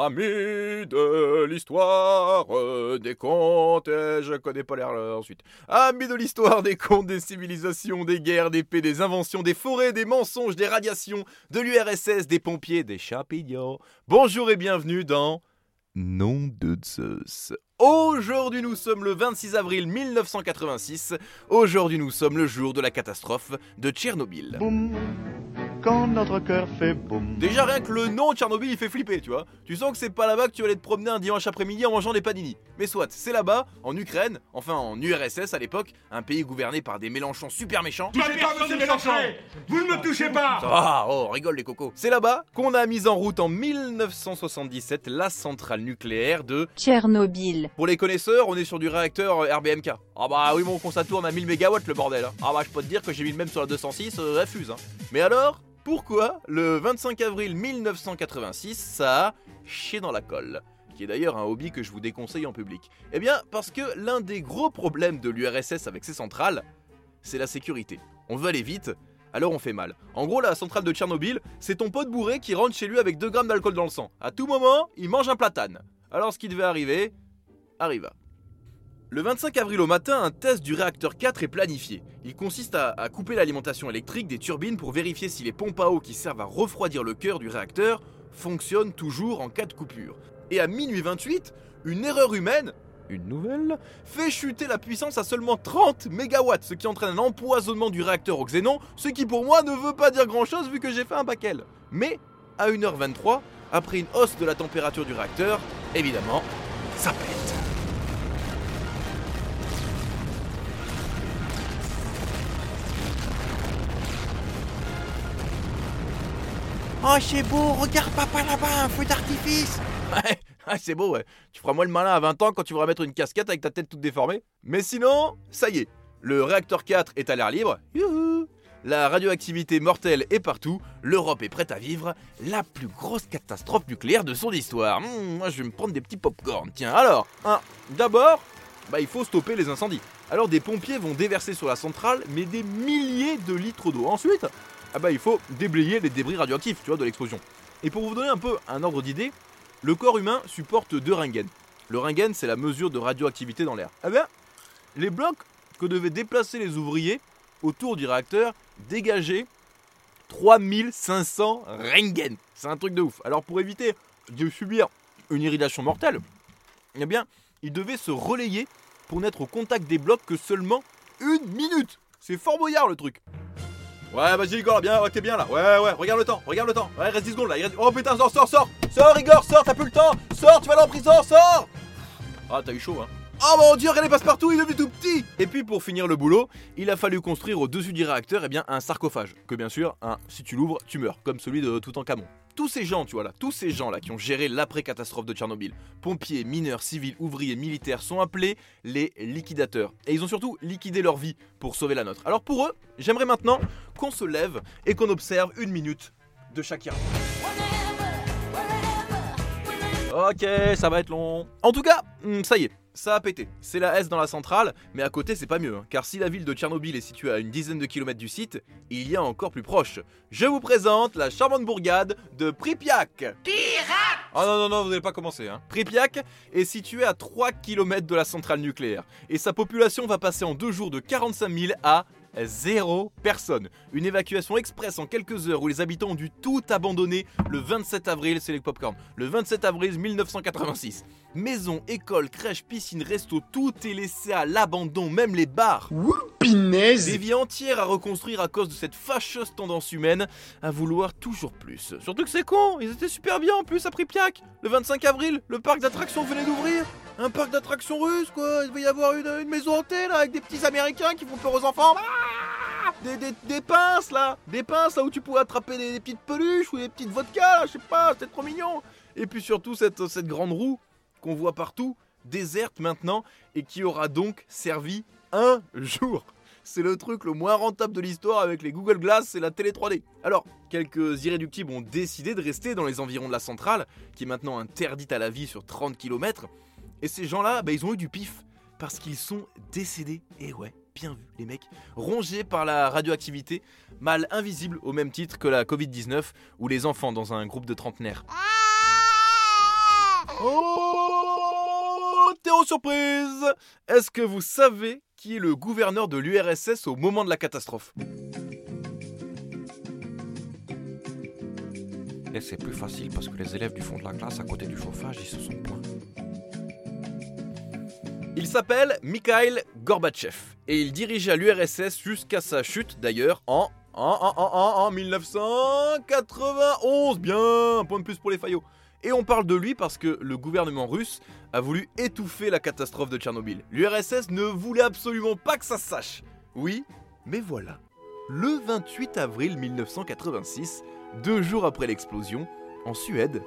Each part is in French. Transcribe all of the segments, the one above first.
Amis de l'histoire euh, des contes, et je connais pas l'air là, ensuite. Amis de l'histoire des contes, des civilisations, des guerres, des paix, des inventions, des forêts, des mensonges, des radiations, de l'URSS, des pompiers, des champignons. Bonjour et bienvenue dans Nom de Zeus. Aujourd'hui nous sommes le 26 avril 1986. Aujourd'hui nous sommes le jour de la catastrophe de Tchernobyl. Quand notre cœur fait boum. Déjà rien que le nom Tchernobyl il fait flipper, tu vois. Tu sens que c'est pas là-bas que tu vas aller te promener un dimanche après-midi en mangeant des panini. Mais soit, c'est là-bas, en Ukraine, enfin en URSS à l'époque, un pays gouverné par des Mélenchons super méchants. Touchez pas, monsieur Mélenchon Vous ne me touchez pas Ah, oh, on rigole les cocos. C'est là-bas qu'on a mis en route en 1977 la centrale nucléaire de... Tchernobyl. Pour les connaisseurs, on est sur du réacteur euh, RBMK. Ah bah oui mon con ça tourne à 1000 MW le bordel. hein. Ah bah je peux te dire que j'ai mis le même sur la 206, euh, elle fuse. Hein. Mais alors, pourquoi le 25 avril 1986 ça a chié dans la colle qui est d'ailleurs un hobby que je vous déconseille en public. Eh bien, parce que l'un des gros problèmes de l'URSS avec ses centrales, c'est la sécurité. On veut aller vite, alors on fait mal. En gros, la centrale de Tchernobyl, c'est ton pote bourré qui rentre chez lui avec 2 grammes d'alcool dans le sang. À tout moment, il mange un platane. Alors ce qui devait arriver, arriva. Le 25 avril au matin, un test du réacteur 4 est planifié. Il consiste à, couper l'alimentation électrique des turbines pour vérifier si les pompes à eau qui servent à refroidir le cœur du réacteur fonctionnent toujours en cas de coupure. Et à minuit 28, une erreur humaine, une nouvelle, fait chuter la puissance à seulement 30 MW, ce qui entraîne un empoisonnement du réacteur au xénon, ce qui pour moi ne veut pas dire grand chose vu que j'ai fait un bac L. Mais à 1h23, après une hausse de la température du réacteur, évidemment, ça pète. Oh, c'est beau, regarde papa là-bas, un feu d'artifice Ouais, ouais, c'est beau, ouais. Tu feras moins le malin à 20 ans quand tu voudras mettre une casquette avec ta tête toute déformée. Mais sinon, ça y est, le réacteur 4 est à l'air libre. Youhou la radioactivité mortelle est partout, l'Europe est prête à vivre la plus grosse catastrophe nucléaire de son histoire. Hmm, moi je vais me prendre des petits pop-corn. Tiens, alors, hein, d'abord, bah, il faut stopper les incendies. Alors des pompiers vont déverser sur la centrale, mais des milliers de litres d'eau. Ensuite, ah bah, il faut déblayer les débris radioactifs, tu vois, de l'explosion. Et pour vous donner un peu un ordre d'idée, le corps humain supporte deux rengaines. Le rengaine, c'est la mesure de radioactivité dans l'air. Ah ben, les blocs que devaient déplacer les ouvriers autour du réacteur dégageaient 3500 rengaines. C'est un truc de ouf. Alors pour éviter de subir une irradiation mortelle, eh bien, ils devaient se relayer pour n'être au contact des blocs que seulement une minute. C'est fort boyard le truc. Ouais, vas-y Igor, bien, t'es bien là. Ouais, ouais, regarde le temps, regarde le temps. Ouais, reste 10 secondes là. reste- Oh putain, sors, sors, sors Sors Igor, sors, t'as plus le temps Sors, tu vas aller en prison, sors Ah, t'as eu chaud, hein. Oh mon dieu, regardez passe-partout, il est devenu tout petit Et puis pour finir le boulot, il a fallu construire au-dessus du réacteur eh bien, un sarcophage. Que bien sûr, hein, si tu l'ouvres, tu meurs, comme celui de Toutankhamon. Tous ces gens, tu vois là, tous ces gens là qui ont géré l'après-catastrophe de Tchernobyl, pompiers, mineurs, civils, ouvriers, militaires, sont appelés les liquidateurs. Et ils ont surtout liquidé leur vie pour sauver la nôtre. Alors pour eux, j'aimerais maintenant qu'on se lève et qu'on observe une minute de Shakira. Ok, ça va être long. En tout cas, hmm, ça y est, ça a pété. C'est la S dans la centrale, mais à côté c'est pas mieux, hein, car si la ville de Tchernobyl est située à une dizaine de kilomètres du site, il y a encore plus proche. Je vous présente la charmante bourgade de Pripyak. Oh non, non, non, vous n'allez pas commencer. Hein. Pripyak est situé à 3 km de la centrale nucléaire, et sa population va passer en deux jours de 45 000 à zéro personne. Une évacuation express en quelques heures où les habitants ont dû tout abandonner le 27 avril, c'est les popcorn, le 27 avril 1986. Maisons, écoles, crèches, piscines, restos, tout est laissé à l'abandon, même les bars. Pinaise Des vies entières à reconstruire à cause de cette fâcheuse tendance humaine à vouloir toujours plus. Surtout que c'est con, ils étaient super bien en plus à Pripyak. Le 25 avril, le parc d'attractions venait d'ouvrir. Un parc d'attractions russe quoi, il devait y avoir une, une maison hantée là avec des petits américains qui font peur aux enfants. Ah des, des, des pinces là, des pinces là où tu pouvais attraper des, des petites peluches ou des petites vodkas, là, je sais pas, c'était trop mignon. Et puis surtout cette, cette grande roue qu'on voit partout, déserte maintenant et qui aura donc servi un jour. C'est le truc le moins rentable de l'histoire avec les Google Glass et la télé 3D. Alors, quelques irréductibles ont décidé de rester dans les environs de la centrale, qui est maintenant interdite à la vie sur 30 km. Et ces gens-là, bah, ils ont eu du pif, parce qu'ils sont décédés. Et ouais, bien vu, les mecs, rongés par la radioactivité, mal invisible au même titre que la Covid-19 ou les enfants dans un groupe de trentenaires. Oh Théo surprise Est-ce que vous savez qui est le gouverneur de l'URSS au moment de la catastrophe? Et c'est plus facile parce que les élèves du fond de la classe à côté du chauffage, ils se sont plaints. Il s'appelle Mikhail Gorbatchev et il dirigeait l'URSS jusqu'à sa chute d'ailleurs en, en, en, en, en 1991. Bien, un point de plus pour les faillots. Et on parle de lui parce que le gouvernement russe a voulu étouffer la catastrophe de Tchernobyl. L'URSS ne voulait absolument pas que ça se sache. Oui, mais voilà. Le 28 avril 1986, deux jours après l'explosion, en Suède,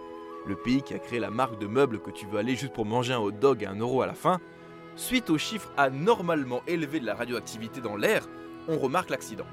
le pays qui a créé la marque de meubles que tu veux aller juste pour manger un hot dog à un euro à la fin, suite aux chiffres anormalement élevés de la radioactivité dans l'air, on remarque l'accident.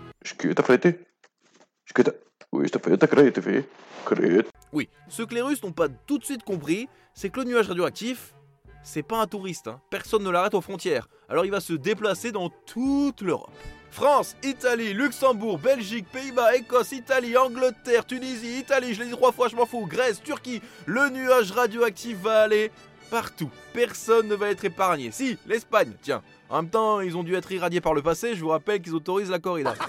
Oui, ce que les Russes n'ont pas tout de suite compris, c'est que le nuage radioactif, c'est pas un touriste, hein. personne ne l'arrête aux frontières, alors il va se déplacer dans toute l'Europe. France, Italie, Luxembourg, Belgique, Pays-Bas, Écosse, Italie, Angleterre, Tunisie, Italie, je l'ai dit trois fois, je m'en fous, Grèce, Turquie, le nuage radioactif va aller partout. Personne ne va être épargné. Si, l'Espagne, tiens. En même temps, ils ont dû être irradiés par le passé, je vous rappelle qu'ils autorisent la corrida.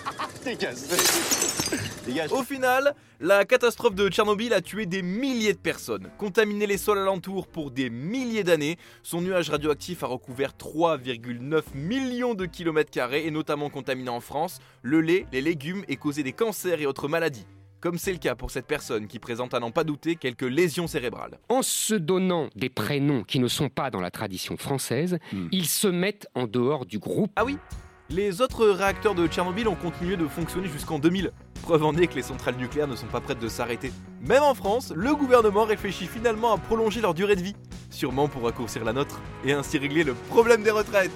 Au final, la catastrophe de Tchernobyl a tué des milliers de personnes, contaminé les sols alentours pour des milliers d'années. Son nuage radioactif a recouvert 3,9 millions de kilomètres carrés et notamment contaminé en France le lait, les légumes et causé des cancers et autres maladies. Comme c'est le cas pour cette personne qui présente à n'en pas douter quelques lésions cérébrales. En se donnant des prénoms qui ne sont pas dans la tradition française, ils se mettent en dehors du groupe. Ah oui les autres réacteurs de Tchernobyl ont continué de fonctionner jusqu'en 2000. Preuve en est que les centrales nucléaires ne sont pas prêtes de s'arrêter. Même en France, le gouvernement réfléchit finalement à prolonger leur durée de vie. Sûrement pour raccourcir la nôtre et ainsi régler le problème des retraites.